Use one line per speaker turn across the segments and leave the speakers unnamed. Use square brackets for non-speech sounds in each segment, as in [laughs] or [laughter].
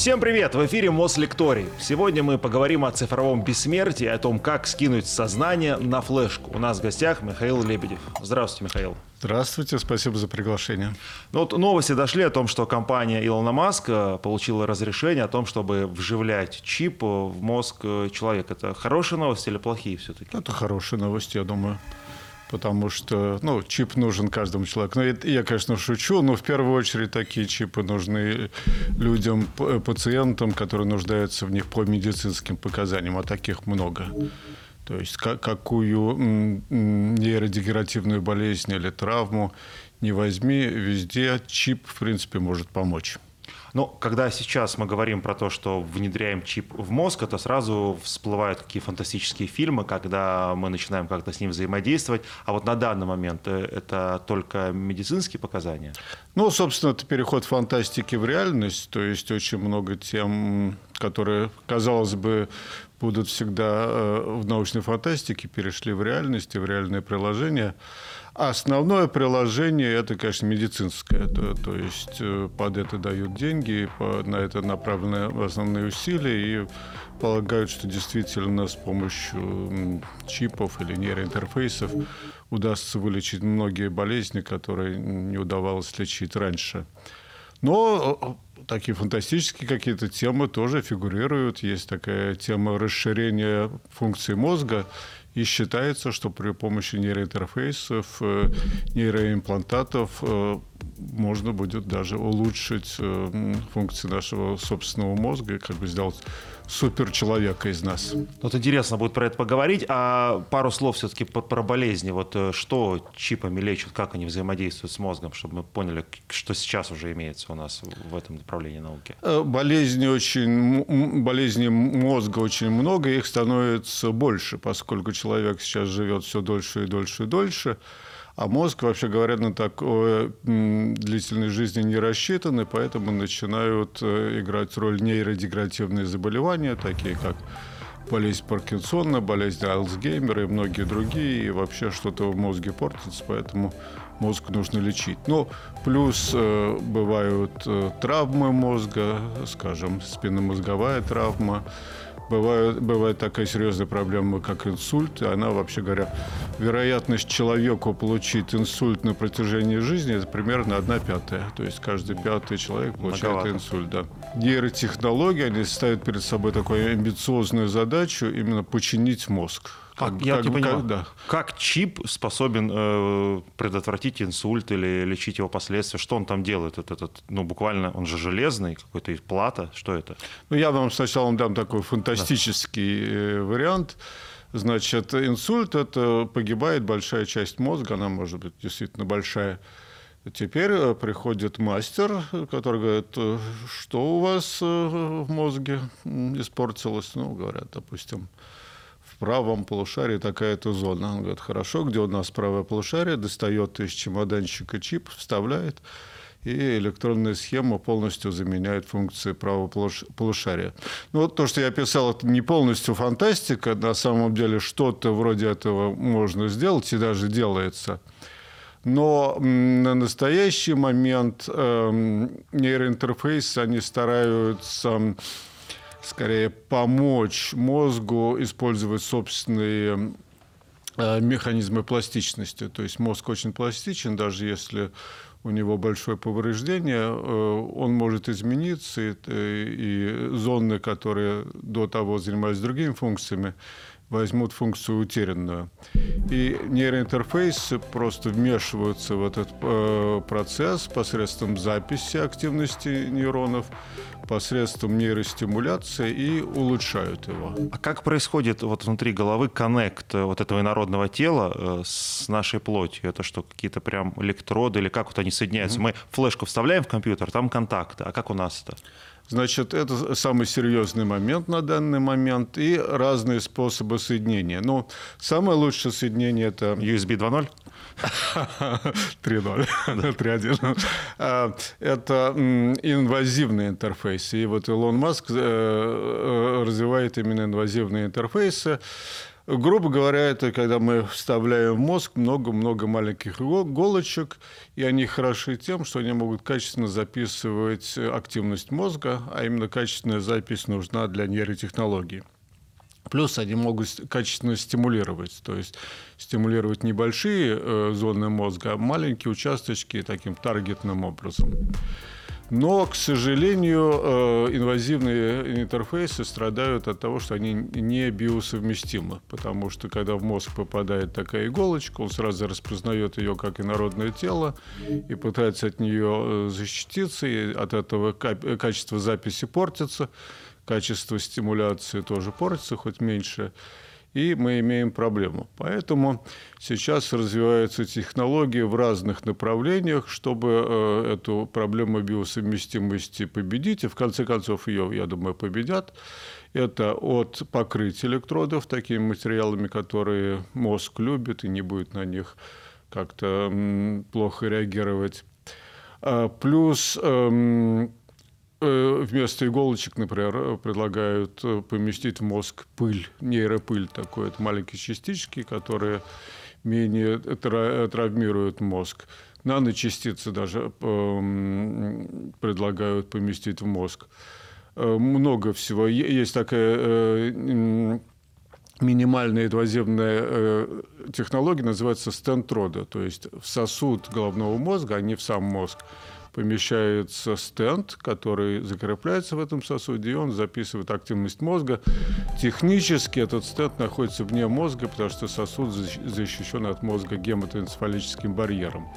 Всем привет! В эфире Мослекторий. Сегодня мы поговорим о цифровом бессмертии, о том, как скинуть сознание на флешку. У нас в гостях Михаил Лебедев. Здравствуйте, Михаил.
Здравствуйте, спасибо за приглашение.
Ну, вот новости дошли о том, что компания Илона Маска получила разрешение о том, чтобы вживлять чип в мозг человека. Это хорошие новости или плохие все-таки?
Это хорошие новости, я думаю потому что ну, чип нужен каждому человеку. Ну, я, конечно, шучу, но в первую очередь такие чипы нужны людям, пациентам, которые нуждаются в них по медицинским показаниям, а таких много. То есть какую нейродегенеративную болезнь или травму не возьми, везде чип, в принципе, может помочь.
Но когда сейчас мы говорим про то, что внедряем чип в мозг, это сразу всплывают какие фантастические фильмы, когда мы начинаем как-то с ним взаимодействовать. А вот на данный момент э, это только медицинские показания?
Ну, собственно, это переход фантастики в реальность. То есть очень много тем, которые, казалось бы, будут всегда э, в научной фантастике, перешли в реальность и в реальные приложения. Основное приложение это, конечно, медицинское. То, то есть э, под это дают деньги, на это направлены основные усилия и полагают, что действительно с помощью чипов или нейроинтерфейсов удастся вылечить многие болезни, которые не удавалось лечить раньше. Но э, такие фантастические какие-то темы тоже фигурируют. Есть такая тема расширения функций мозга. И считается, что при помощи нейроинтерфейсов, э, нейроимплантатов э, можно будет даже улучшить э, функции нашего собственного мозга и как бы сделать суперчеловека из нас.
Вот интересно будет про это поговорить. А пару слов все-таки про болезни. Вот что чипами лечат, как они взаимодействуют с мозгом, чтобы мы поняли, что сейчас уже имеется у нас в этом направлении науки.
Болезни очень, болезни мозга очень много, их становится больше, поскольку человек сейчас живет все дольше и дольше и дольше. А мозг, вообще говоря, на такой длительной жизни не рассчитан, и поэтому начинают э, играть роль нейродегенеративные заболевания, такие как болезнь Паркинсона, болезнь Альцгеймера и многие другие, и вообще что-то в мозге портится, поэтому мозг нужно лечить. Ну, плюс э, бывают э, травмы мозга, скажем, спинномозговая травма, бывает, бывает такая серьезная проблема, как инсульт. И она, вообще говоря, вероятность человеку получить инсульт на протяжении жизни это примерно одна пятая. То есть каждый пятый человек получает Многовато. инсульт. Да. Нейротехнологии, они ставят перед собой такую амбициозную задачу именно починить мозг.
Как, как, я как, не понимаю, как, да. как чип способен э, предотвратить инсульт или лечить его последствия? Что он там делает? Этот, этот, ну, буквально, он же железный, какой-то плата. Что это?
Ну, я вам сначала дам такой фантастический да. Э, вариант. Значит, инсульт – это погибает большая часть мозга, она может быть действительно большая. Теперь э, приходит мастер, который говорит, «Э, что у вас в мозге испортилось? Ну, говорят, допустим, правом полушарии такая-то зона. Он говорит, хорошо, где у нас правое полушарие, достает из чемоданчика чип, вставляет, и электронная схема полностью заменяет функции правого полушария. Ну, вот то, что я писал, это не полностью фантастика. На самом деле что-то вроде этого можно сделать и даже делается. Но на настоящий момент э, нейроинтерфейсы, они стараются скорее помочь мозгу использовать собственные э, механизмы пластичности. То есть мозг очень пластичен, даже если у него большое повреждение, э, он может измениться, и, и зоны, которые до того занимались другими функциями, возьмут функцию утерянную. И нейроинтерфейсы просто вмешиваются в этот э, процесс посредством записи активности нейронов, посредством нейростимуляции и улучшают его.
А как происходит вот внутри головы коннект э, вот этого инородного тела э, с нашей плотью? Это что, какие-то прям электроды или как вот они соединяются? Mm-hmm. Мы флешку вставляем в компьютер, там контакты, а как у нас это?
Значит, это самый серьезный момент на данный момент и разные способы соединения. Ну, самое лучшее соединение это...
USB 2.0?
3.0, 3.1. А, это инвазивные интерфейсы. И вот Илон Маск э, э, развивает именно инвазивные интерфейсы. Грубо говоря, это когда мы вставляем в мозг много-много маленьких иголочек, и они хороши тем, что они могут качественно записывать активность мозга, а именно качественная запись нужна для нейротехнологии. Плюс они могут качественно стимулировать, то есть стимулировать небольшие э, зоны мозга, а маленькие участочки таким таргетным образом. Но, к сожалению, э, инвазивные интерфейсы страдают от того, что они не биосовместимы, потому что когда в мозг попадает такая иголочка, он сразу распознает ее как инородное тело и пытается от нее э, защититься, и от этого качество записи портится, качество стимуляции тоже портится, хоть меньше и мы имеем проблему. Поэтому сейчас развиваются технологии в разных направлениях, чтобы э, эту проблему биосовместимости победить, и в конце концов ее, я думаю, победят. Это от покрытия электродов такими материалами, которые мозг любит и не будет на них как-то плохо реагировать. А, плюс эм, вместо иголочек, например, предлагают э, поместить в мозг пыль, нейропыль такой, это маленькие частички, которые менее травмируют мозг. Наночастицы даже предлагают поместить в мозг. Э, много всего. Есть такая минимальная инвазивная технология, называется стентрода, то есть в сосуд головного мозга, а не в сам мозг, помещается стенд, который закрепляется в этом сосуде, и он записывает активность мозга. Технически этот стенд находится вне мозга, потому что сосуд защищен от мозга гематоэнцефалическим барьером.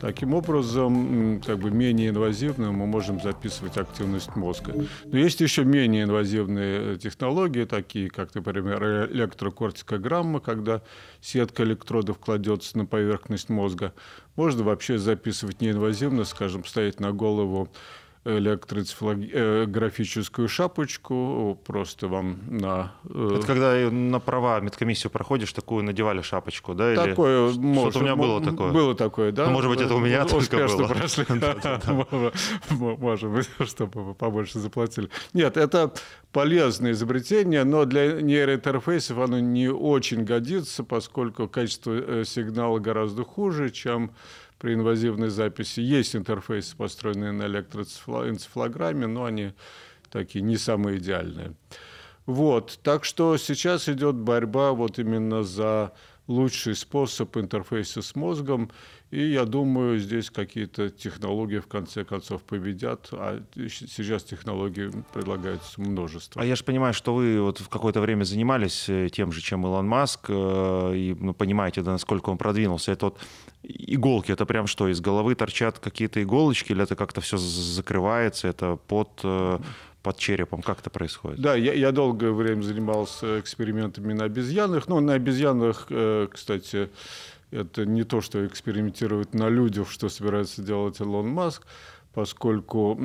Таким образом, как бы менее инвазивно мы можем записывать активность мозга. Но есть еще менее инвазивные технологии, такие как, например, электрокортикограмма, когда сетка электродов кладется на поверхность мозга. Можно вообще записывать неинвазивно, скажем, ставить на голову электроэнцефалографическую шапочку, просто вам на...
Э, Это когда на права медкомиссию проходишь, такую надевали шапочку, да?
Или такое, может,
Что-то у меня было такое.
Было такое, да.
Ну, может быть, это у меня только было.
прошли. [laughs] [laughs] Может быть, [laughs] чтобы побольше заплатили. Нет, это полезное изобретение, но для нейроинтерфейсов оно не очень годится, поскольку качество э, сигнала гораздо хуже, чем при инвазивной записи. Есть интерфейсы, построенные на электроэнцефалограмме, но они такие не самые идеальные. Вот. Так что сейчас идет борьба вот именно за лучший способ интерфейса с мозгом. И я думаю, здесь какие-то технологии в конце концов победят, а сейчас технологий предлагается множество.
А я же понимаю, что вы вот в какое-то время занимались э, тем же, чем Илон Маск, э, и ну, понимаете, да, насколько он продвинулся. Это вот иголки, это прям что, из головы торчат какие-то иголочки, или это как-то все закрывается, это под э, под черепом? Как это происходит?
Да, я, я долгое время занимался экспериментами на обезьянах. Ну, на обезьянах, кстати, это не то, что экспериментировать на людях, что собирается делать Илон Маск, поскольку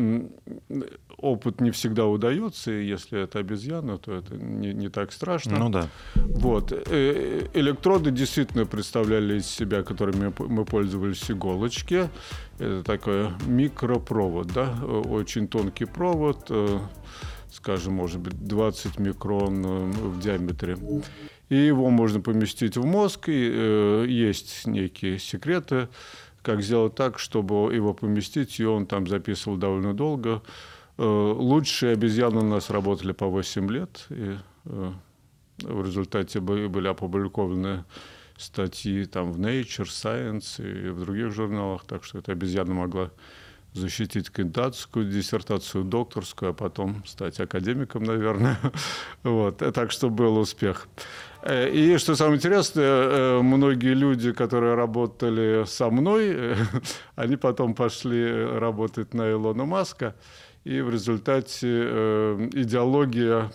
опыт не всегда удается, и если это обезьяна, то это не, не так страшно.
Ну да.
Вот. Э, электроды действительно представляли из себя, которыми мы пользовались иголочки. Это такой микропровод, да, очень тонкий провод, э, скажем, может быть, 20 микрон э, в диаметре и его можно поместить в мозг, и э, есть некие секреты, как сделать так, чтобы его поместить, и он там записывал довольно долго. Э, лучшие обезьяны у нас работали по 8 лет, и э, в результате были опубликованы статьи там в Nature, Science и в других журналах, так что эта обезьяна могла защитить кандидатскую диссертацию, докторскую, а потом стать академиком, наверное. [laughs] Вот. Так что был успех. Э, и что самое интересное, э, многие люди, которые работали со мной, [laughs] они потом пошли работать на Илона Маска, и в результате э, идеология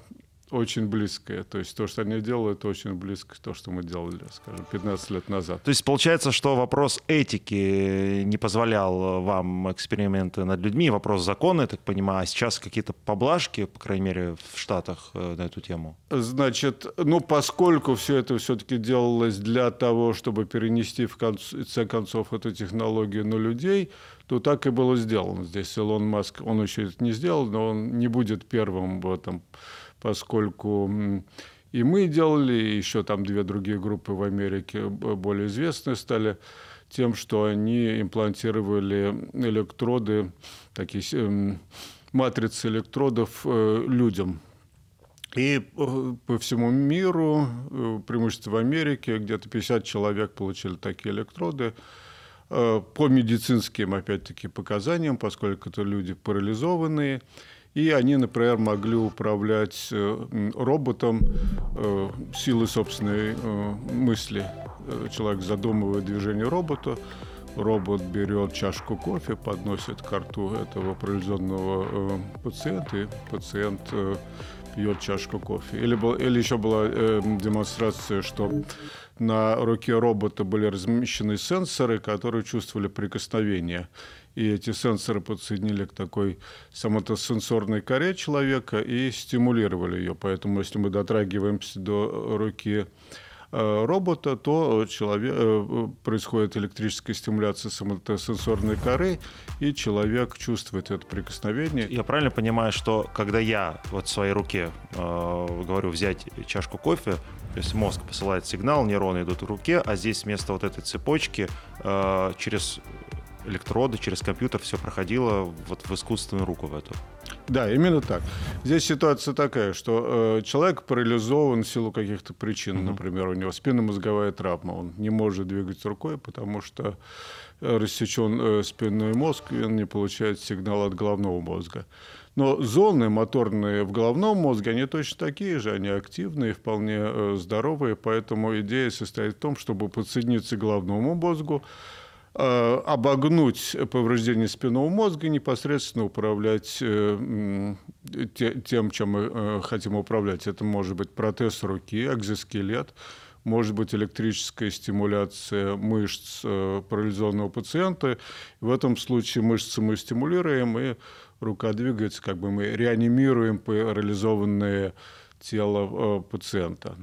очень близкое. То есть то, что они делают, очень близко к тому, что мы делали, скажем, 15 лет назад.
То есть получается, что вопрос этики не позволял вам эксперименты над людьми, вопрос закона, я так понимаю, а сейчас какие-то поблажки, по крайней мере, в Штатах э, на эту тему?
Значит, ну, поскольку все это все-таки делалось для того, чтобы перенести в конце концов эту технологию на людей, то так и было сделано. Здесь Илон Маск, он еще это не сделал, но он не будет первым в этом поскольку и мы делали, и еще там две другие группы в Америке более известные стали тем, что они имплантировали электроды, такие эм, матрицы электродов э, людям. И э, по всему миру, э, преимущественно в Америке, где-то 50 человек получили такие электроды. По медицинским, опять-таки, показаниям, поскольку это люди парализованные, и они, например, могли управлять роботом силой собственной мысли. Человек задумывает движение робота, робот берет чашку кофе, подносит к рту этого парализованного э, пациента, и пациент э, пьет чашку кофе. Или, был, или еще была э, демонстрация, что на руке робота были размещены сенсоры, которые чувствовали прикосновение. И эти сенсоры подсоединили к такой самотосенсорной коре человека и стимулировали ее. Поэтому, если мы дотрагиваемся до руки Э, робота, то человек, э, происходит электрическая стимуляция самосенсорной коры, и человек чувствует это прикосновение.
Я правильно понимаю, что когда я вот в своей руке э, говорю взять чашку кофе, то есть мозг посылает сигнал, нейроны идут в руке, а здесь вместо вот этой цепочки э, через электроды, через компьютер все проходило вот в искусственную руку в эту.
Да, именно так. Здесь ситуация такая, что э, человек парализован в силу каких-то причин. Угу. Например, у него спинномозговая травма. Он не может двигать рукой, потому что э, рассечен э, спинной мозг, и он не получает сигнал от головного мозга. Но зоны моторные в головном мозге, они точно такие же, они активные, вполне э, здоровые, поэтому идея состоит в том, чтобы подсоединиться к головному мозгу, обогнуть повреждение спинного мозга, непосредственно управлять э, тем, чем мы э, хотим управлять. Это может быть протез руки, экзоскелет, может быть электрическая стимуляция мышц парализованного пациента. В этом случае мышцы мы стимулируем, и рука двигается, как бы мы реанимируем парализованное тело пациента.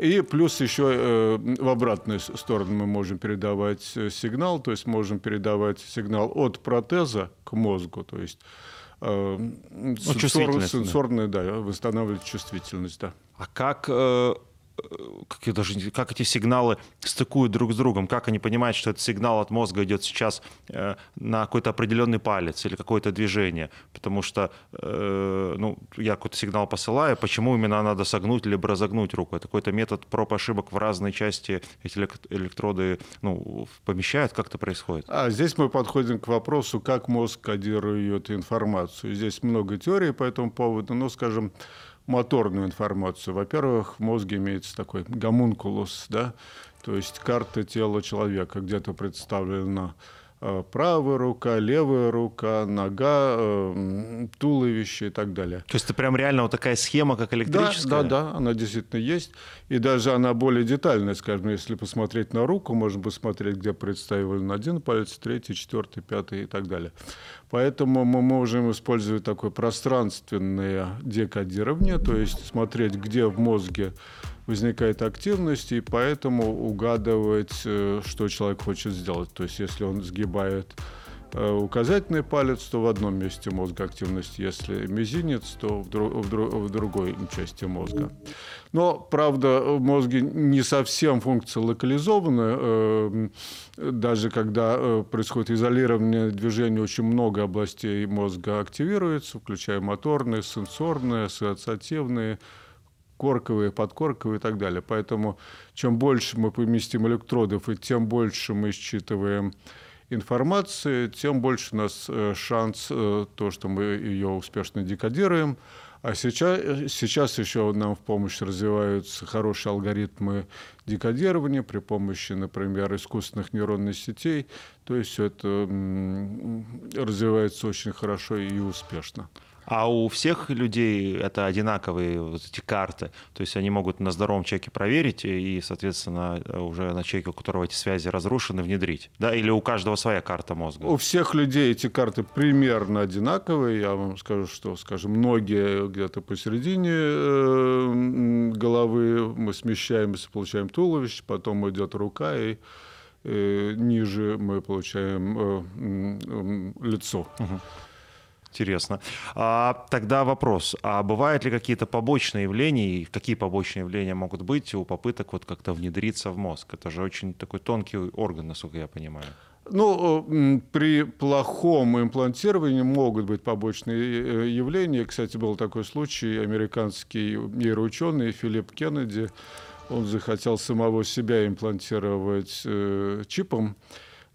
И плюс еще э, в обратную сторону мы можем передавать э, сигнал, то есть можем передавать сигнал от протеза к мозгу, то есть э, ну, сенсор, сенсорную, да. восстанавливать чувствительность, да.
А как как, я даже, как эти сигналы стыкуют друг с другом, как они понимают, что этот сигнал от мозга идет сейчас э, на какой-то определенный палец или какое-то движение, потому что э, ну, я какой-то сигнал посылаю, почему именно надо согнуть либо разогнуть руку, это какой-то метод проб ошибок в разные части эти электроды ну, помещают, как это происходит?
А здесь мы подходим к вопросу, как мозг кодирует информацию. Здесь много теорий по этому поводу, но, скажем, моторную информацию. Во-первых, в мозге имеется такой гомункулус, да, то есть карта тела человека, где-то представлена Э, правая рука, левая рука, нога, э, туловище и так далее.
То есть это прям реально вот такая схема, как электрическая?
Да, да, да, она действительно есть. И даже она более детальная, скажем, если посмотреть на руку, можно посмотреть, где представлен один палец, третий, четвертый, пятый и так далее. Поэтому мы можем использовать такое пространственное декодирование, то есть смотреть, где в мозге возникает активность, и поэтому угадывать, э, что человек хочет сделать. То есть, если он сгибает э, указательный палец, то в одном месте мозга активность, если мизинец, то в, друг, в, друг, в другой части мозга. Но, правда, в мозге не совсем функция локализована. Э, даже когда происходит изолирование движения, очень много областей мозга активируется, включая моторные, сенсорные, ассоциативные, корковые, подкорковые и так далее. Поэтому чем больше мы поместим электродов и тем больше мы считываем информации, тем больше у нас э, шанс э, то, что мы ее успешно декодируем. А сейчас, сейчас еще нам в помощь развиваются хорошие алгоритмы декодирования при помощи, например, искусственных нейронных сетей. То есть все это развивается очень хорошо и успешно.
А у всех людей это одинаковые вот эти карты. То есть они могут на здоровом человеке проверить и, соответственно, уже на человеке, у которого эти связи разрушены, внедрить. Да? Или у каждого своя карта мозга?
У всех людей эти карты примерно одинаковые. Я вам скажу, что, скажем, многие где-то посередине э, головы мы смещаемся, получаем туловище, потом идет рука и э, ниже мы получаем э, лицо.
Угу. Интересно. А, тогда вопрос. А бывают ли какие-то побочные явления, и какие побочные явления могут быть у попыток вот как-то внедриться в мозг? Это же очень такой тонкий орган, насколько я понимаю.
Ну, при плохом имплантировании могут быть побочные э, явления. Кстати, был такой случай, американский нейроученый Филипп Кеннеди, он захотел самого себя имплантировать э, чипом,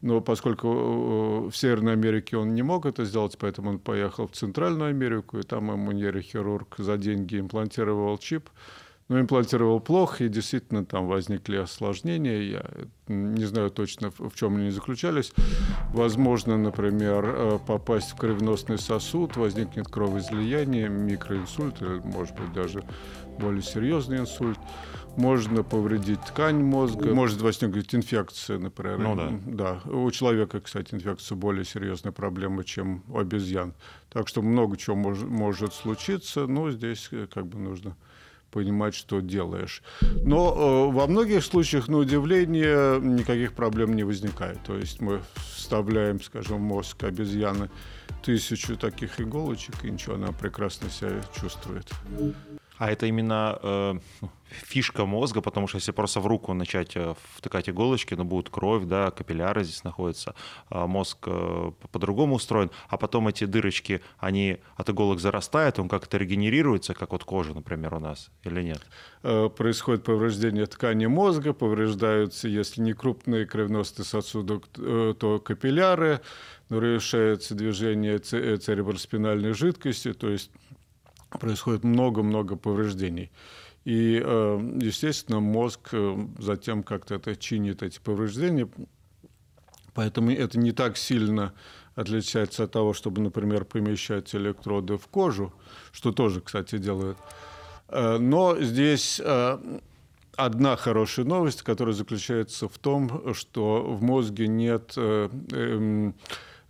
но поскольку э, в Северной Америке он не мог это сделать, поэтому он поехал в Центральную Америку, и там ему нейрохирург за деньги имплантировал чип – но имплантировал плохо, и действительно там возникли осложнения. Я не знаю точно, в чем они заключались. Возможно, например, э, попасть в кровеносный сосуд, возникнет кровоизлияние, микроинсульт, или, может быть, даже более серьезный инсульт. Можно повредить ткань мозга, может возникнуть инфекция, например.
Ну да.
Да. У человека, кстати, инфекция более серьезная проблема, чем у обезьян. Так что много чего может, может случиться, но здесь э, как бы нужно понимать, что делаешь. Но э, во многих случаях, на удивление, никаких проблем не возникает. То есть мы вставляем, скажем, мозг обезьяны тысячу таких иголочек, и ничего, она прекрасно себя чувствует.
А это именно э, фишка мозга, потому что если просто в руку начать э, втыкать иголочки, ну, будет кровь, да, капилляры здесь находятся, а мозг э, по-другому устроен, а потом эти дырочки, они от иголок зарастают, он как-то регенерируется, как вот кожа, например, у нас, или нет?
Э, происходит повреждение ткани мозга, повреждаются, если не крупные кровеносные сосуды, то капилляры, нарушается движение цереброспинальной жидкости, то есть происходит много-много повреждений. И, э, естественно, мозг э, затем как-то это чинит, эти повреждения. Поэтому это не так сильно отличается от того, чтобы, например, помещать электроды в кожу, что тоже, кстати, делают. Э, но здесь одна хорошая новость, которая заключается в том, что в мозге нет эм,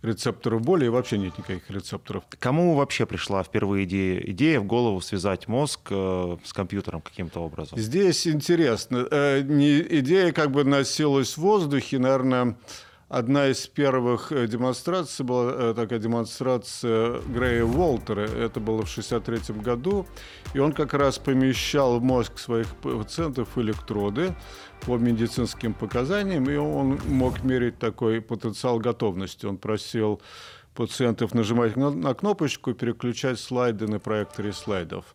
рецепторов боли и вообще нет никаких рецепторов.
Кому вообще пришла впервые идея, идея в голову связать мозг э, с компьютером каким-то образом?
Здесь интересно. Э, не, идея как бы носилась в воздухе, наверное, одна из первых э, демонстраций была э, такая демонстрация Грея Уолтера. Это было в 1963 году. И он как раз помещал в мозг своих пациентов электроды по медицинским показаниям, и он мог мерить такой потенциал готовности. Он просил пациентов нажимать на кнопочку и переключать слайды на проекторе слайдов.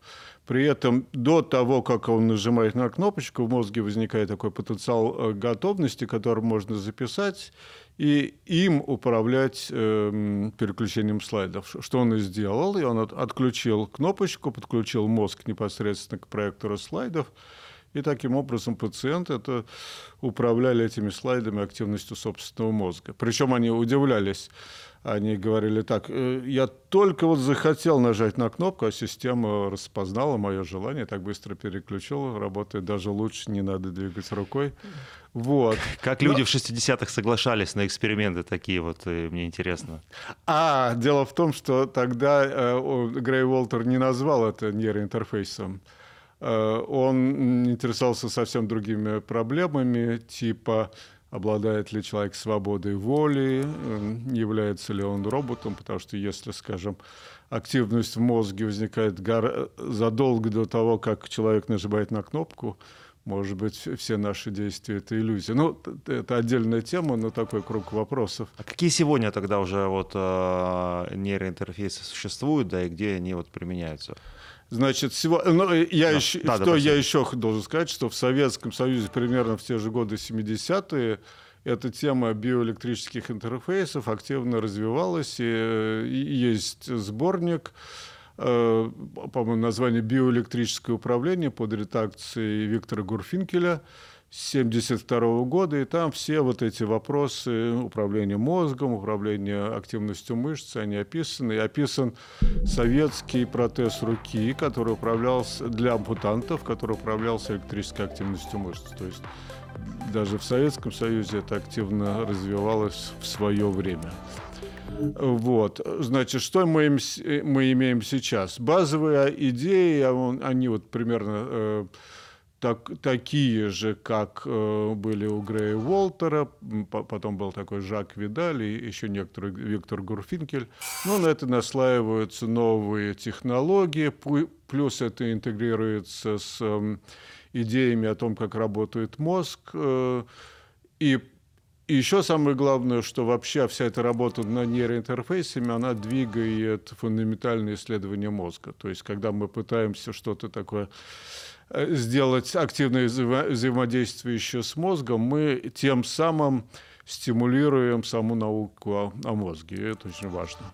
При этом до того, как он нажимает на кнопочку, в мозге возникает такой потенциал э, готовности, который можно записать и им управлять э, переключением слайдов. Что он и сделал. И он от, отключил кнопочку, подключил мозг непосредственно к проектору слайдов. И таким образом пациенты это управляли этими слайдами активностью собственного мозга. Причем они удивлялись. Они говорили так, «Э, я только вот захотел нажать на кнопку, а система распознала мое желание, так быстро переключила, работает даже лучше, не надо двигать рукой. Вот.
Как люди Но... в 60-х соглашались на эксперименты такие вот, э, мне интересно.
А, дело в том, что тогда э, Грей Уолтер не назвал это нейроинтерфейсом. Э, он интересовался совсем другими проблемами, типа обладает ли человек свободой воли, э, является ли он роботом, потому что если, скажем, активность в мозге возникает задолго до того, как человек нажимает на кнопку, может быть, все наши действия — это иллюзия. Ну, это отдельная тема, но такой круг вопросов.
А какие сегодня тогда уже вот э, нейроинтерфейсы существуют, да, и где они вот применяются?
Значит, всего, ну, я да, еще, да, что да, я еще должен сказать, что в Советском Союзе примерно в те же годы 70-е эта тема биоэлектрических интерфейсов активно развивалась, и, и есть сборник, э, по-моему, название «Биоэлектрическое управление» под редакцией Виктора Гурфинкеля – 1972 года, и там все вот эти вопросы управления мозгом, управления активностью мышц, они описаны. И описан советский протез руки, который управлялся для ампутантов, который управлялся электрической активностью мышц. То есть даже в Советском Союзе это активно развивалось в свое время. Вот, значит, что мы, мы имеем сейчас? Базовые идеи, они вот примерно э, так, такие же, как э, были у Грея Уолтера, потом был такой Жак Видаль и еще некоторый Виктор Гурфинкель. Но на это наслаиваются новые технологии, плюс это интегрируется с э, идеями о том, как работает мозг. Э, и, и еще самое главное, что вообще вся эта работа над нейроинтерфейсами, она двигает фундаментальные исследования мозга. То есть, когда мы пытаемся что-то такое сделать активное взаимодействие еще с мозгом, мы тем самым стимулируем саму науку о, мозге. И это очень важно.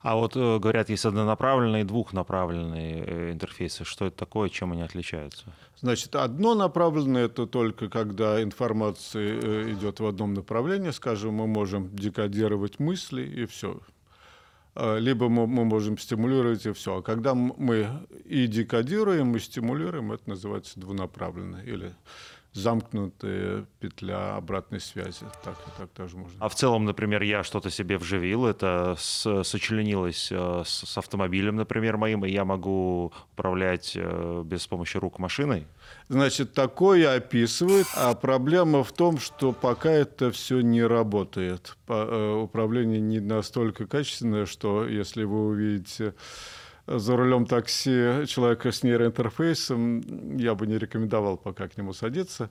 А вот э, говорят, есть однонаправленные и двухнаправленные э, интерфейсы. Что это такое, чем они отличаются?
Значит, однонаправленное это только когда информация идет в одном направлении. Скажем, мы можем декодировать мысли и все. А, либо мы, мы можем стимулировать и все. А когда мы и декодируем, и стимулируем, это называется двунаправленно или замкнутая петля обратной связи. Так, так тоже можно.
А в целом, например, я что-то себе вживил, это с, сочленилось э, с, с автомобилем, например, моим, и я могу управлять э, без помощи рук машиной?
Значит, такое описывает, а проблема в том, что пока это все не работает. Э, управление не настолько качественное, что если вы увидите за рулем такси человека с нейроинтерфейсом, я бы не рекомендовал пока к нему садиться.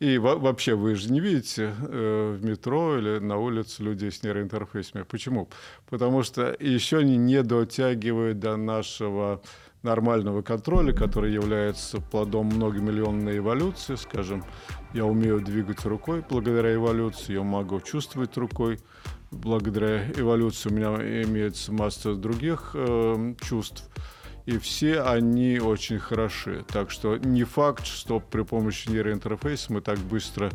И вообще вы же не видите э, в метро или на улице людей с нейроинтерфейсами. Почему? Потому что еще они не дотягивают до нашего нормального контроля, который является плодом многомиллионной эволюции, скажем, я умею двигать рукой благодаря эволюции, я могу чувствовать рукой, благодаря эволюции у меня имеется масса других э, чувств, и все они очень хороши. Так что не факт, что при помощи нейроинтерфейса мы так быстро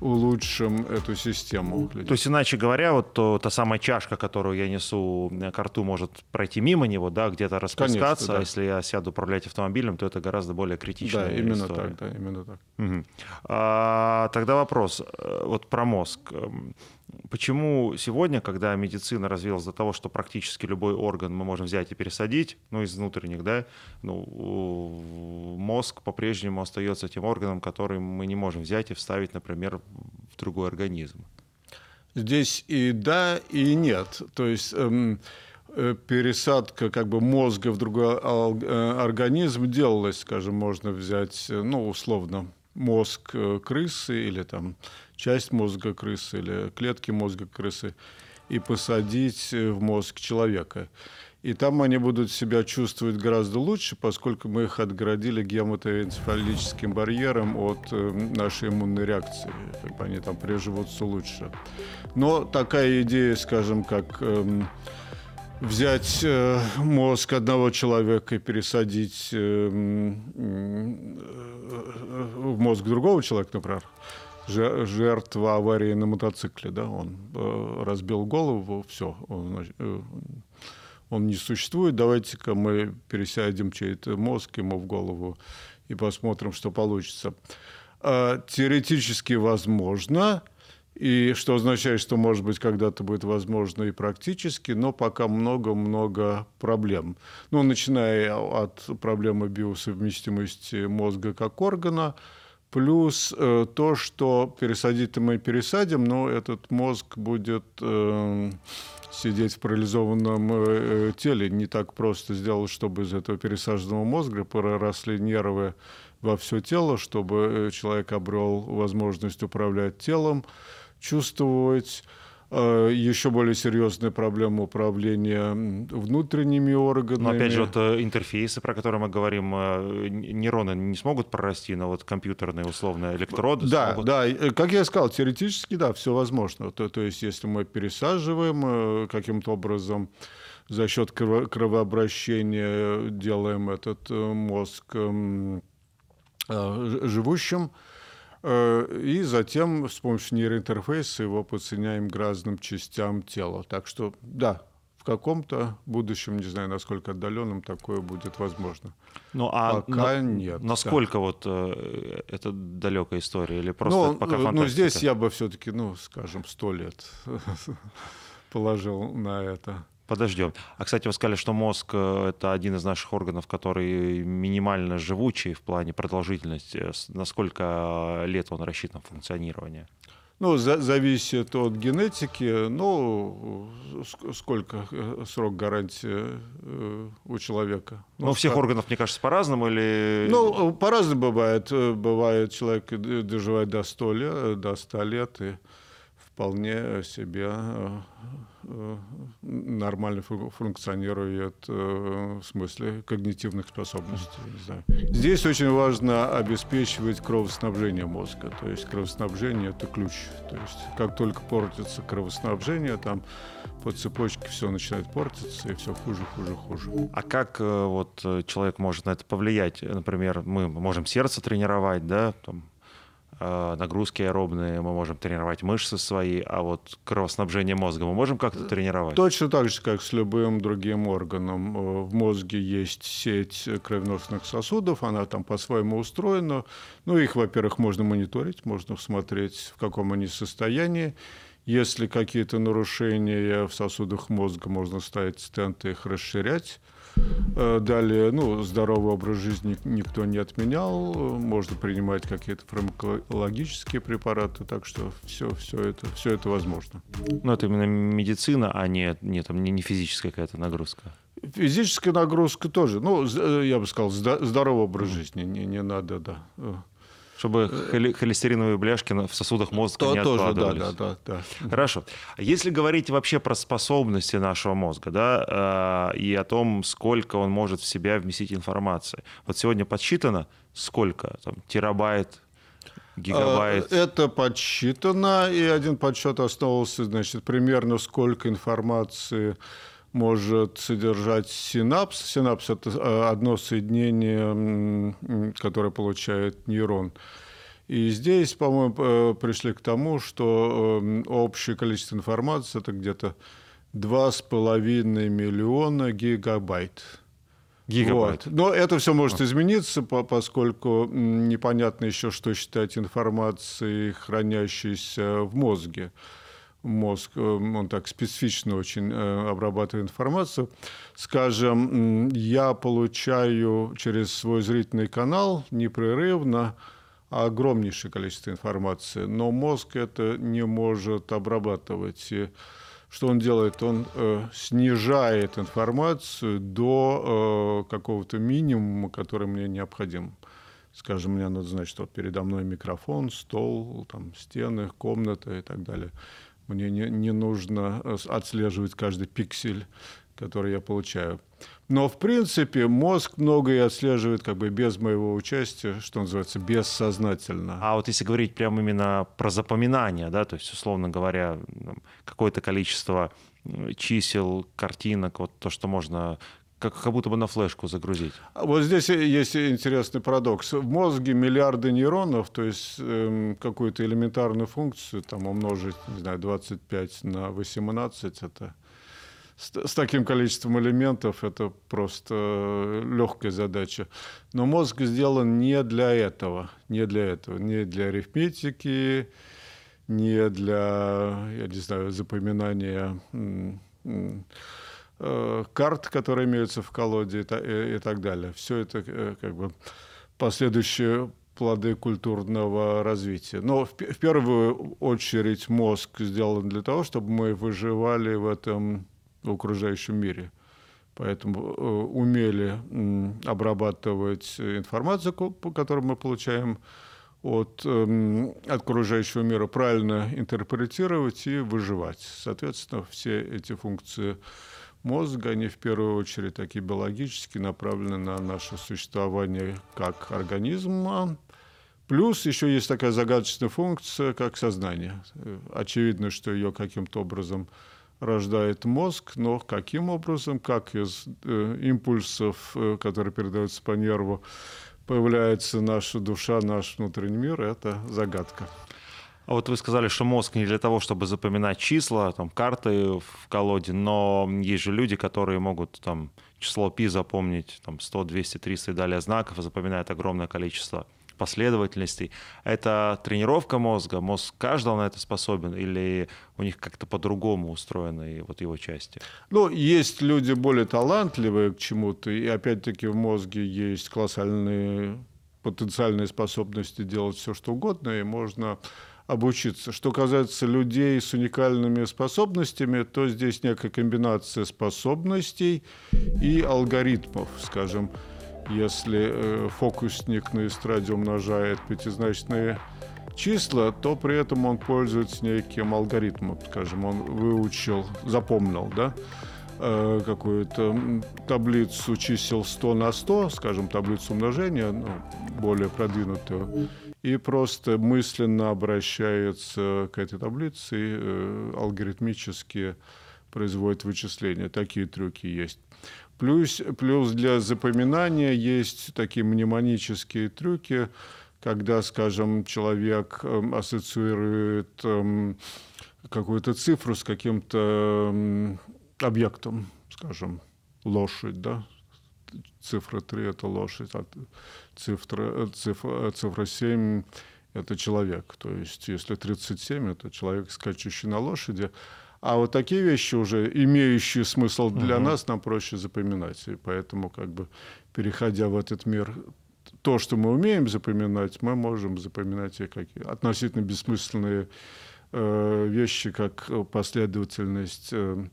улучшим эту систему.
То есть, иначе говоря, вот то, та самая чашка, которую я несу к рту, может пройти мимо него, да, где-то расплескаться. да. А если я сяду управлять автомобилем, то это гораздо более критичная
Да, именно история. так, да, именно так.
Угу. А, тогда вопрос э, вот про мозг. Почему сегодня, когда медицина развилась до того, что практически любой орган мы можем взять и пересадить, ну, из внутренних, да, ну, мозг по-прежнему остается тем органом, который мы не можем взять и вставить, например, в другой организм?
Здесь и да, и нет. То есть эм, э, пересадка как бы мозга в другой э, организм делалась, скажем, можно взять, э, ну, условно, мозг крысы или там часть мозга крысы или клетки мозга крысы и посадить в мозг человека. И там они будут себя чувствовать гораздо лучше, поскольку мы их отгородили гематоэнцефалическим барьером от э, нашей иммунной реакции. Как бы они там приживутся лучше. Но такая идея, скажем, как эм, взять э, мозг одного человека и пересадить эм, э, в мозг другого человека, например, жертва аварии на мотоцикле, да, он э, разбил голову, все, он, э, он не существует, давайте-ка мы пересядем чей-то мозг ему в голову и посмотрим, что получится. А, теоретически возможно, и что означает, что, может быть, когда-то будет возможно и практически, но пока много-много проблем. Ну, начиная от проблемы биосовместимости мозга как органа, Плюс э, то, что пересадить мы пересадим, но этот мозг будет э, сидеть в парализованном э, э, теле. Не так просто сделать, чтобы из этого пересаженного мозга проросли нервы во все тело, чтобы э, человек обрел возможность управлять телом, чувствовать еще более серьезная проблема управления внутренними органами. Но
опять же, вот э, интерфейсы, про которые мы говорим, э, нейроны не смогут прорасти, но вот компьютерные условно электроды
Да,
смогут...
да, как я сказал, теоретически, да, все возможно. То, то есть, если мы пересаживаем каким-то образом за счет кровообращения делаем этот мозг живущим, Э, и затем с помощью нейроинтерфейса его подсоединяем к разным частям тела. Так что, да, в каком-то будущем, не знаю, насколько отдаленном, такое будет возможно.
Ну, а Пока на, нет. Насколько да. вот э, это далекая история или просто ну, пока фантастика?
Ну, здесь я бы все-таки, ну, скажем, сто лет [laughs] положил на это.
Подождем. А, кстати, вы сказали, что мозг э, — это один из наших органов, который минимально живучий в плане продолжительности. Насколько лет он рассчитан функционирование?
Ну, за, зависит от генетики. Ну, сколько э, срок гарантии э, у человека?
Ну, у всех как... органов, мне кажется, по-разному или...
Ну, по-разному бывает. Бывает, человек доживает до 100 лет, до 100 лет и вполне себе Э, нормально функционирует э, в смысле когнитивных способностей. Здесь очень важно обеспечивать кровоснабжение мозга. То есть кровоснабжение – это ключ. То есть как только портится кровоснабжение, там по цепочке все начинает портиться, и все хуже, хуже, хуже.
А как э, вот человек может на это повлиять? Например, мы можем сердце тренировать, да, там, Э, нагрузки аэробные, мы можем тренировать мышцы свои, а вот кровоснабжение мозга мы можем как-то тренировать?
Точно так же, как с любым другим органом. Э, в мозге есть сеть кровеносных сосудов, она там по-своему устроена. Ну, их, во-первых, можно мониторить, можно смотреть, в каком они состоянии. Если какие-то нарушения в сосудах мозга, можно ставить стенты, их расширять. Э, далее, ну, здоровый образ жизни никто не отменял. Можно принимать какие-то фармакологические препараты, так что все, все, это, все это возможно.
Ну, это именно медицина, а не, не, там, не, не физическая какая-то нагрузка.
Физическая нагрузка тоже. Ну, э, я бы сказал, здоровый образ жизни. Не, не надо, да
чтобы холестериновые бляшки в сосудах мозга То, не откладывались.
Тоже, да, да,
да. Хорошо. Если говорить вообще про способности нашего мозга, да, э, и о том, сколько он может в себя вместить информации. Вот сегодня подсчитано, сколько там терабайт, гигабайт?
Э, это подсчитано, и один подсчет основывался, значит, примерно сколько информации может содержать синапс. Синапс – это э, одно соединение, которое получает нейрон. И здесь, по-моему, э, пришли к тому, что эм, общее количество информации – это где-то 2,5 миллиона гигабайт.
Гигабайт.
Вот. Но это все может измениться, поскольку непонятно еще, что считать информацией, хранящейся в мозге мозг, э, он так специфично очень э, обрабатывает информацию. Скажем, я получаю через свой зрительный канал непрерывно огромнейшее количество информации, но мозг это не может обрабатывать. И что он делает? Он э, снижает информацию до э, какого-то минимума, который мне необходим. Скажем, мне надо знать, что передо мной микрофон, стол, там, стены, комната и так далее. Мне не, не нужно э, отслеживать каждый пиксель, который я получаю. Но, в принципе, мозг многое отслеживает как бы без моего участия, что называется, бессознательно.
А вот если говорить прямо именно про запоминание, да, то есть, условно говоря, какое-то количество чисел, картинок, вот то, что можно как, как будто бы на флешку загрузить.
Вот здесь есть интересный парадокс. В мозге миллиарды нейронов, то есть эм, какую-то элементарную функцию там умножить, не знаю, 25 на 18, это с, с таким количеством элементов это просто легкая задача. Но мозг сделан не для этого, не для этого, не для арифметики, не для, я не знаю, запоминания Э, карт, которые имеются в колоде и, и так далее. Все это э, как бы последующие плоды культурного развития. Но в, первую очередь мозг сделан для того, чтобы мы выживали в этом окружающем мире. Поэтому э, умели обрабатывать информацию, которую мы получаем от э, окружающего мира, правильно интерпретировать и выживать. Соответственно, все эти функции мозга, они в первую очередь такие биологически направлены на наше существование как организма. Плюс еще есть такая загадочная функция, как сознание. Очевидно, что ее каким-то образом рождает мозг, но каким образом, как из э, импульсов, э, которые передаются по нерву, появляется наша душа, наш внутренний мир, это загадка.
А вот вы сказали, что мозг не для того, чтобы запоминать числа, там, карты в колоде, но есть же люди, которые могут там число π запомнить, там, 100, 200, 300 и далее знаков, и запоминают огромное количество последовательностей. Это тренировка мозга, мозг каждого на это способен или у них как-то по-другому устроены вот его части?
Ну, есть люди более талантливые к чему-то, и опять-таки в мозге есть колоссальные потенциальные способности делать все, что угодно, и можно обучиться. Что касается людей с уникальными способностями, то здесь некая комбинация способностей и алгоритмов, скажем, если э, фокусник на эстраде умножает пятизначные числа, то при этом он пользуется неким алгоритмом, скажем, он выучил, запомнил, да, э, какую-то таблицу чисел 100 на 100, скажем, таблицу умножения, ну, более продвинутую, и просто мысленно обращается к этой таблице и э, алгоритмически производит вычисления. Такие трюки есть. Плюс, плюс для запоминания есть такие мнемонические трюки, когда, скажем, человек эм, ассоциирует эм, какую-то цифру с каким-то эм, объектом, скажем, лошадь, да, цифра 3 – это лошадь, а цифра, цифра, цифра 7 – это человек. То есть, если 37 – это человек, скачущий на лошади, а вот такие вещи уже, имеющие смысл для угу. нас, нам проще запоминать. И поэтому, как бы, переходя в этот мир, то, что мы умеем запоминать, мы можем запоминать и какие относительно бессмысленные э, вещи, как последовательность э, э,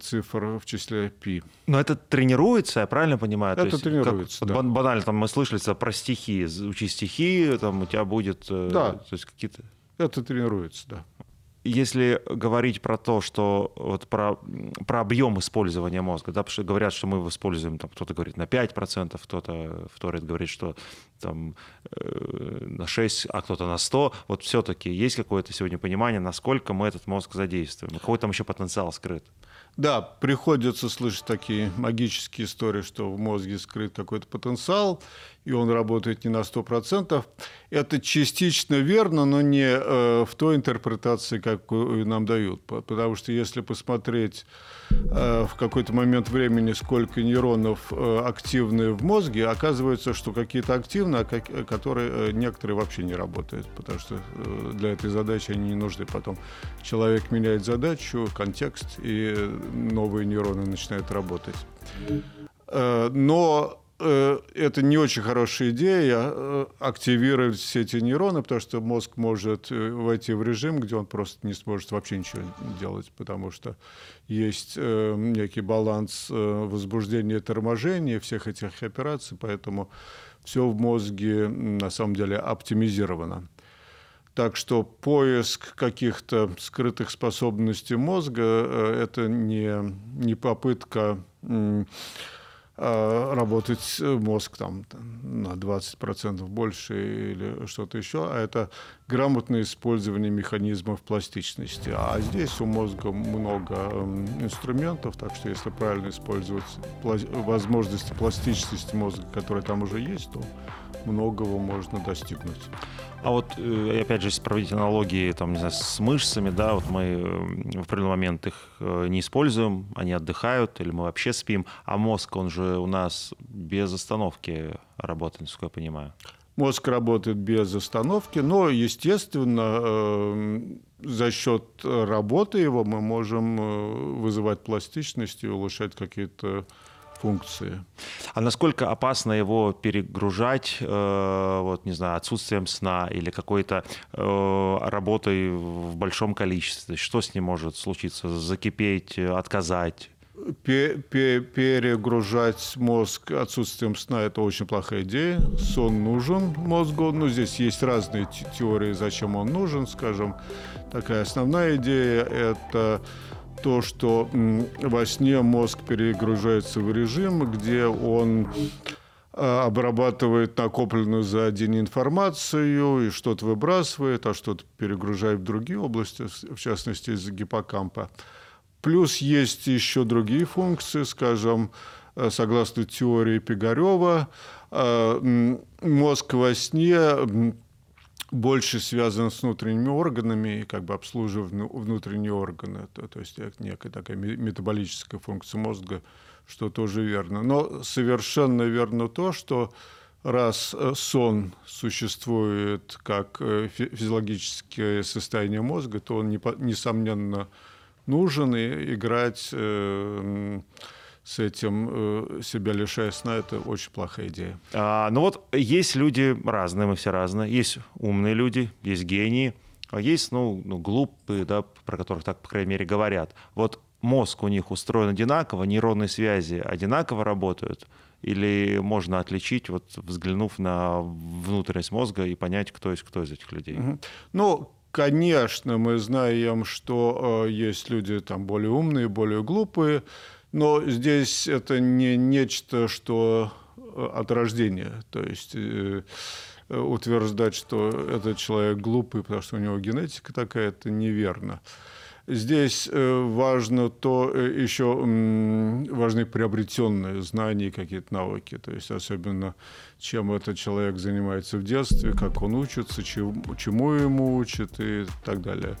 цифр в числе пи.
Но это тренируется, я правильно понимаю?
Это есть, тренируется,
как, да. Банально, там мы слышали про стихи, учи стихи, там у тебя будет...
Э, да. То есть какие-то... Это тренируется, да
если говорить про то, что вот про, про объем использования мозга, да, что говорят, что мы его используем, там, кто-то говорит на 5%, кто-то вторит говорит, что там, э, на 6, а кто-то на 100, вот все-таки есть какое-то сегодня понимание, насколько мы этот мозг задействуем, какой там еще потенциал скрыт?
Да, приходится слышать такие магические истории, что в мозге скрыт какой-то потенциал, и он работает не на 100%. Это частично верно, но не э, в той интерпретации, как нам дают. Потому что если посмотреть э, в какой-то момент времени, сколько нейронов э, активны в мозге, оказывается, что какие-то активны, а которые некоторые вообще не работают, потому что для этой задачи они не нужны. Потом человек меняет задачу, контекст, и новые нейроны начинают работать. Но это не очень хорошая идея э, активировать все эти нейроны, потому что мозг может э, войти в режим, где он просто не сможет вообще ничего делать, потому что есть некий баланс возбуждения и торможения всех этих операций, поэтому все в мозге на самом деле оптимизировано. Так что поиск каких-то скрытых способностей мозга – это не, не попытка работать мозг там на 20% больше или что-то еще, а это грамотное использование механизмов пластичности. А здесь у мозга много инструментов, так что если правильно использовать возможности пластичности мозга, которые там уже есть, то многого можно достигнуть.
А вот, э, опять же, если проводить аналогии там, не знаю, с мышцами, да, вот мы в определенный момент их э, не используем, они отдыхают, или мы вообще спим, а мозг, он же у нас без остановки работает, насколько я понимаю.
Мозг работает без остановки, но, естественно, э, за счет работы его мы можем вызывать пластичность и улучшать какие-то функции.
А насколько опасно его перегружать, э, вот, не знаю, отсутствием сна или какой-то э, работой в большом количестве? Что с ним может случиться? Закипеть, отказать?
перегружать мозг отсутствием сна – это очень плохая идея. Сон нужен мозгу. Ну, здесь есть разные теории, зачем он нужен, скажем. Такая основная идея – это то, что во сне мозг перегружается в режим, где он а, обрабатывает накопленную за день информацию и что-то выбрасывает, а что-то перегружает в другие области, в частности из гиппокампа. Плюс есть еще другие функции, скажем, э, согласно теории Пигарева, а, мозг во сне больше связан с внутренними органами и как бы обслуживает внутренние органы. То, то есть некая такая метаболическая функция мозга, что тоже верно. Но совершенно верно то, что раз э, сон существует как э, физиологическое состояние мозга, то он, несомненно, нужен, и играть э, с этим, себя лишая сна, это очень плохая идея.
А, ну вот есть люди разные, мы все разные. Есть умные люди, есть гении, а есть, ну, ну глупые, да, про которых так, по крайней мере, говорят. Вот мозг у них устроен одинаково, нейронные связи одинаково работают – или можно отличить, вот взглянув на внутренность мозга и понять, кто есть кто из этих людей?
Ну, конечно, мы знаем, что э, есть люди там более умные, более глупые, но здесь это не нечто, что э, от рождения. То есть э, утверждать, что этот человек глупый, потому что у него генетика такая, это неверно. Здесь э, важно то, э, еще важны приобретенные знания и какие-то навыки. То есть особенно, чем этот человек занимается в детстве, как он учится, чему ему учат и так далее.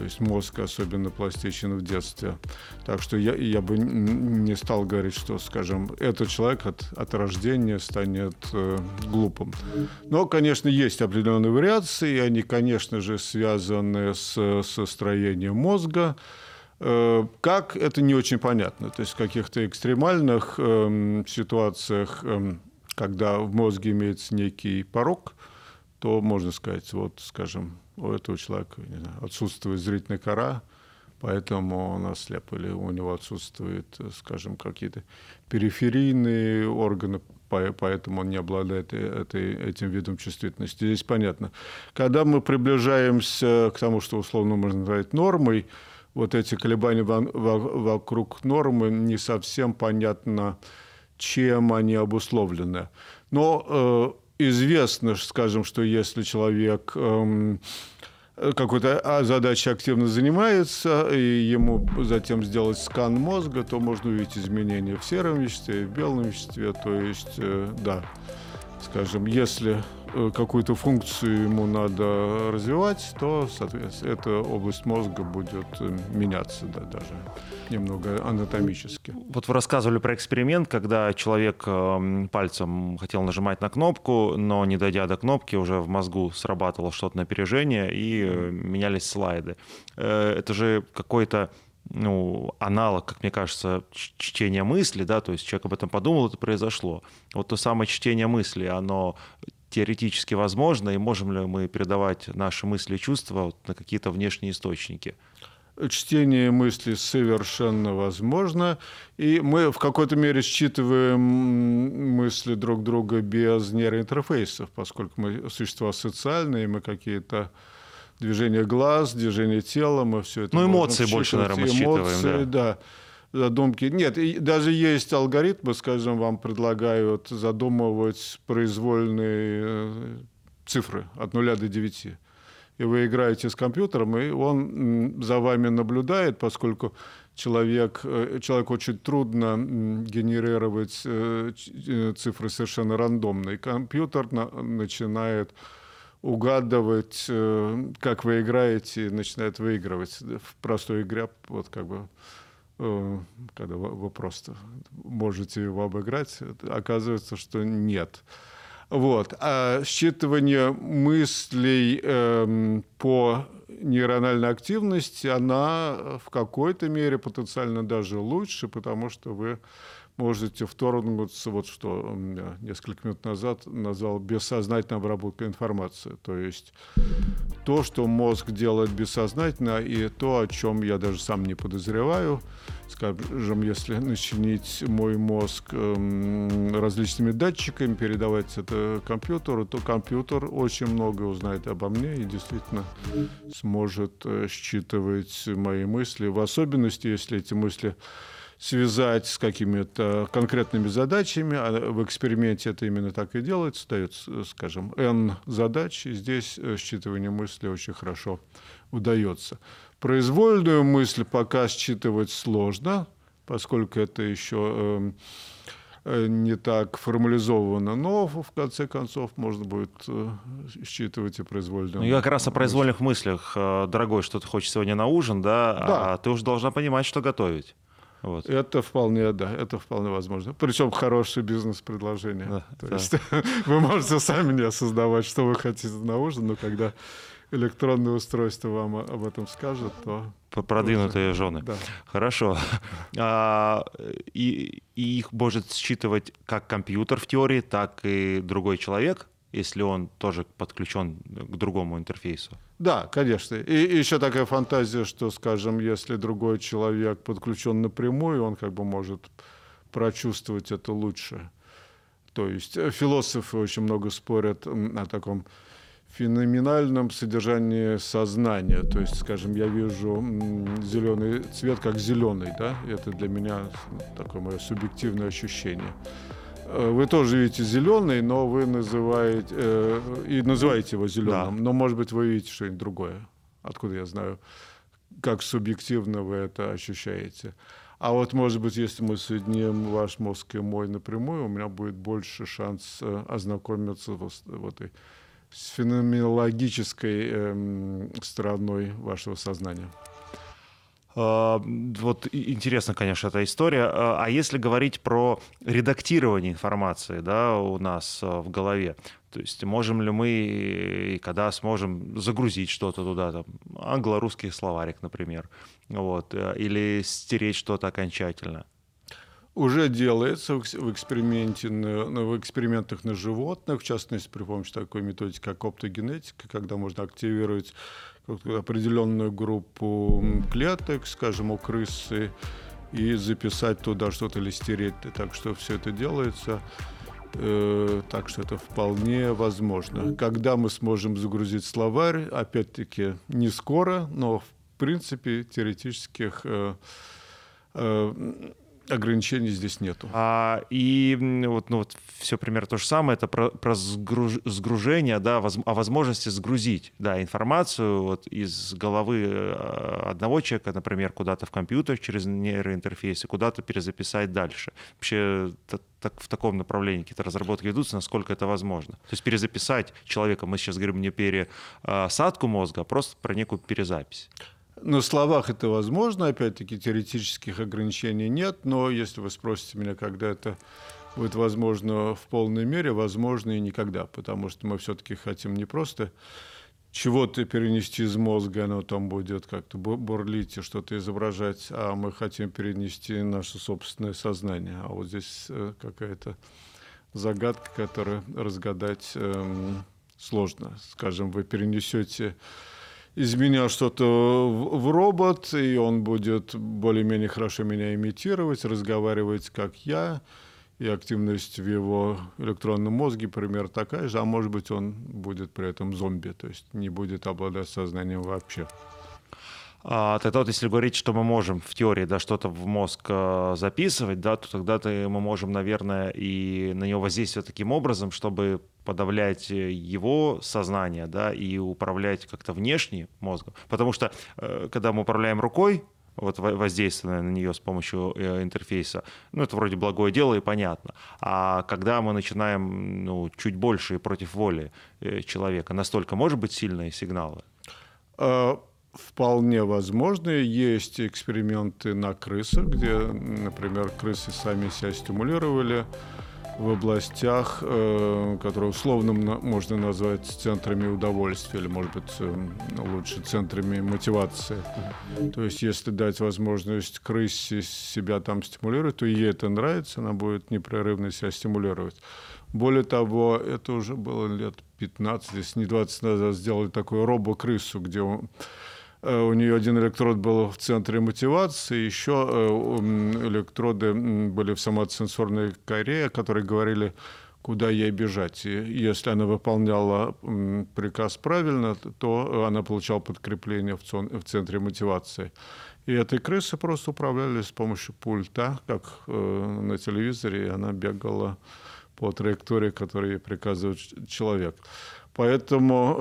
То есть мозг особенно пластичен в детстве. Так что я, я бы не стал говорить, что, скажем, этот человек от, от рождения станет э, глупым. Но, конечно, есть определенные вариации, и они, конечно же, связаны с, со строением мозга. Э, как, это не очень понятно. То есть в каких-то экстремальных э, ситуациях, э, когда в мозге имеется некий порог, то можно сказать, вот, скажем, у этого человека не знаю, отсутствует зрительная кора, поэтому он ослеп, или у него отсутствуют, скажем, какие-то периферийные органы, поэтому он не обладает этой, этим видом чувствительности. Здесь понятно. Когда мы приближаемся к тому, что условно можно назвать нормой, вот эти колебания вокруг нормы не совсем понятно, чем они обусловлены. Но э, известно, скажем, что если человек эм, какой-то а, задачей активно занимается, и ему затем сделать скан мозга, то можно увидеть изменения в сером веществе, в белом веществе. То есть, э, да, скажем, если Э, какую-то функцию ему надо развивать, то, соответственно, эта область мозга будет э, меняться да, даже немного анатомически.
Вот вы рассказывали про эксперимент, когда человек эм, пальцем хотел нажимать на кнопку, но не дойдя до кнопки, уже в мозгу срабатывало что-то напряжение и э, менялись слайды. Это же какой-то ну, аналог, как мне кажется, чтения мысли, да, то есть человек об этом подумал, это произошло. Вот то самое чтение мысли, оно теоретически возможно, и можем ли мы передавать наши мысли и чувства на какие-то внешние источники?
Чтение мыслей совершенно возможно, и мы в какой-то мере считываем мысли друг друга без нейроинтерфейсов, поскольку мы существа социальные, мы какие-то движения глаз, движения тела, мы все это
Ну, эмоции больше, наверное, мы эмоции,
да. да задумки. Нет, и даже есть алгоритмы, скажем, вам предлагают задумывать произвольные э, цифры от 0 до 9. И вы играете с компьютером, и он за вами наблюдает, поскольку человек, э, человек очень трудно генерировать э, цифры совершенно рандомно. И компьютер начинает угадывать, как вы играете, и начинает выигрывать в простой игре, вот как бы когда вы просто можете его обыграть, оказывается, что нет. Вот. А считывание мыслей э, по нейрональной активности, она в какой-то мере потенциально даже лучше, потому что вы можете вторгнуться, вот что несколько минут назад назвал бессознательной обработкой информации. То есть то, что мозг делает бессознательно, и то, о чем я даже сам не подозреваю, скажем, если начинить мой мозг эм, различными датчиками, передавать это компьютеру, то компьютер очень много узнает обо мне и действительно сможет э, считывать мои мысли, в особенности, если эти мысли связать с какими-то конкретными задачами, а в эксперименте это именно так и делается, дается, скажем, N задач, и здесь э, считывание мысли очень хорошо удается. Произвольную мысль пока считывать сложно, поскольку это еще эм, э, не так формализовано, но в конце концов можно будет э, считывать и произвольную.
Ну, я как раз о произвольных мыслях. Дорогой, что ты хочешь сегодня на ужин, да? да. А ты уже должна понимать, что готовить. Вот.
Это вполне, да, это вполне возможно. Причем хорошее бизнес-предложение.
Да,
То
да.
есть [laughs] вы можете сами не осознавать, что вы хотите на ужин, но когда электронное устройство вам об этом скажет, то
Продвинутые жены.
да.
Хорошо. [laughs] А, и, и их может считывать как компьютер в теории, так и другой человек, если он тоже подключен к другому интерфейсу.
Да, конечно. И, и еще такая фантазия, что, скажем, если другой человек подключен напрямую, он как бы может прочувствовать это лучше. То есть э, философы очень много спорят о таком феноменальном содержании сознания. То есть, скажем, я вижу зеленый цвет как зеленый, да, это для меня такое мое субъективное ощущение. Э, Вы тоже видите зеленый, но вы называете э, и называете его зеленым,
Да.
но может быть вы видите что-нибудь другое. Откуда я знаю, как субъективно вы это ощущаете? А вот, может быть, если мы соединим ваш мозг и мой напрямую, у меня будет больше шанс э, ознакомиться с вот с феноменологической эм, стороной вашего сознания.
А, Вот интересно, конечно, эта история. А а если говорить про редактирование информации да, у нас а, в голове, то есть можем ли мы и когда сможем загрузить что-то туда, там, англо-русский словарик, например, вот, э, или стереть что-то окончательно?
Уже делается в экс- в, эксперименте в экспериментах на животных, в частности, при помощи такой методики, как оптогенетика, когда можно активировать определенную группу клеток, скажем, у крысы, и записать туда что-то или стереть. Так что все это делается. Э, так что это вполне возможно. Когда мы сможем загрузить словарь, опять-таки не скоро, но в принципе теоретических э, э, ограничений здесь нету.
А, и вот, ну, вот все примерно то же самое, это про, про сгруж- сгружение, да, воз- о возможности сгрузить да, информацию вот, из головы э, одного человека, например, куда-то в компьютер через нейроинтерфейс и куда-то перезаписать дальше. Вообще та- так, в таком направлении какие-то разработки ведутся, насколько это возможно. То есть перезаписать человека, мы сейчас говорим не пересадку мозга, а просто про некую перезапись.
На словах это возможно, опять-таки теоретических ограничений нет, но если вы спросите меня, когда это будет возможно в полной мере, возможно и никогда, потому что мы все-таки хотим не просто чего-то перенести из мозга, оно там будет как-то бу- бурлить и что-то изображать, а мы хотим перенести наше собственное сознание. А вот здесь э, какая-то загадка, которую разгадать эм, сложно. Скажем, вы перенесете из меня что-то в, робот, и он будет более-менее хорошо меня имитировать, разговаривать как я, и активность в его электронном мозге примерно такая же, а может быть он будет при этом зомби, то есть не будет обладать сознанием вообще.
А, тогда вот если говорить, что мы можем в теории да, что-то в мозг э, записывать, да, то тогда-то мы можем, наверное, и на него воздействовать таким образом, чтобы подавлять э, его сознание да, и управлять как-то внешне мозгом. Потому что э, когда мы управляем рукой, вот во- воздействуя на нее с помощью э, интерфейса, ну, это вроде благое дело и понятно. А когда мы начинаем ну, чуть больше и против воли человека, настолько может быть сильные сигналы?
А, Вполне возможно. Есть эксперименты на крысах, где, например, крысы сами себя стимулировали в областях, э, которые условно можно назвать центрами удовольствия или, может быть, э, лучше центрами мотивации. То есть, если дать возможность крысе себя там стимулировать, то ей это нравится, она будет непрерывно себя стимулировать. Более того, это уже было лет 15, если не 20 назад, сделали такую робо-крысу, где он- у нее один электрод был в центре мотивации, еще э, электроды были в самосенсорной коре, которые говорили, куда ей бежать. И если она выполняла приказ правильно, то она получала подкрепление в центре мотивации. И этой крысы просто управляли с помощью пульта, как э, на телевизоре, и она бегала по траектории, которую ей приказывает человек. Поэтому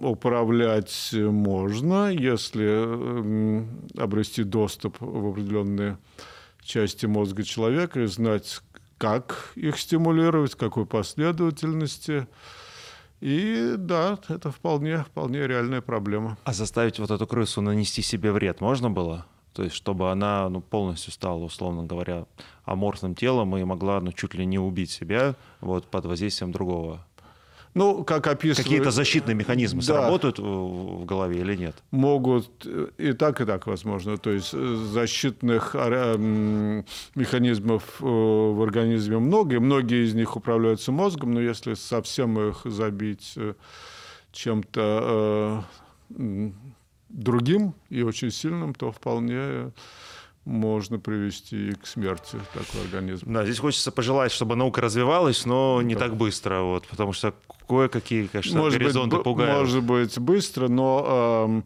э, управлять можно, если э, обрести доступ в определенные части мозга человека и знать, как их стимулировать, какой последовательности. И да, это вполне, вполне реальная проблема.
А заставить вот эту крысу нанести себе вред можно было? То есть, чтобы она ну, полностью стала, условно говоря, аморфным телом и могла ну, чуть ли не убить себя вот, под воздействием другого.
Ну, как описывают...
Какие-то защитные механизмы
Да.
сработают в голове или нет?
могут э, и так, и так возможно. То есть э, защитных м, механизмов э, в организме много, и многие из них управляются мозгом, но если совсем их забить чем-то э, другим и очень сильным, то вполне можно привести к смерти такой организм.
Да, здесь хочется пожелать, чтобы наука развивалась, но не так быстро, вот, потому что кое-какие, конечно,
Может быть,
горизонты
б-
пугают.
может быть, быстро, но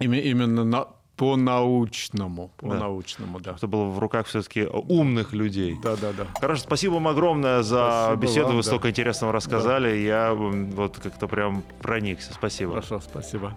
име- именно на- по-научному. По-научному, да.
Это было в руках все-таки умных людей.
Да, да, да.
Хорошо, спасибо вам огромное за
Спасибо
беседу,
вам,
вы
да.
столько интересного рассказали, я м, вот как-то прям проникся. Спасибо.
Хорошо, спасибо.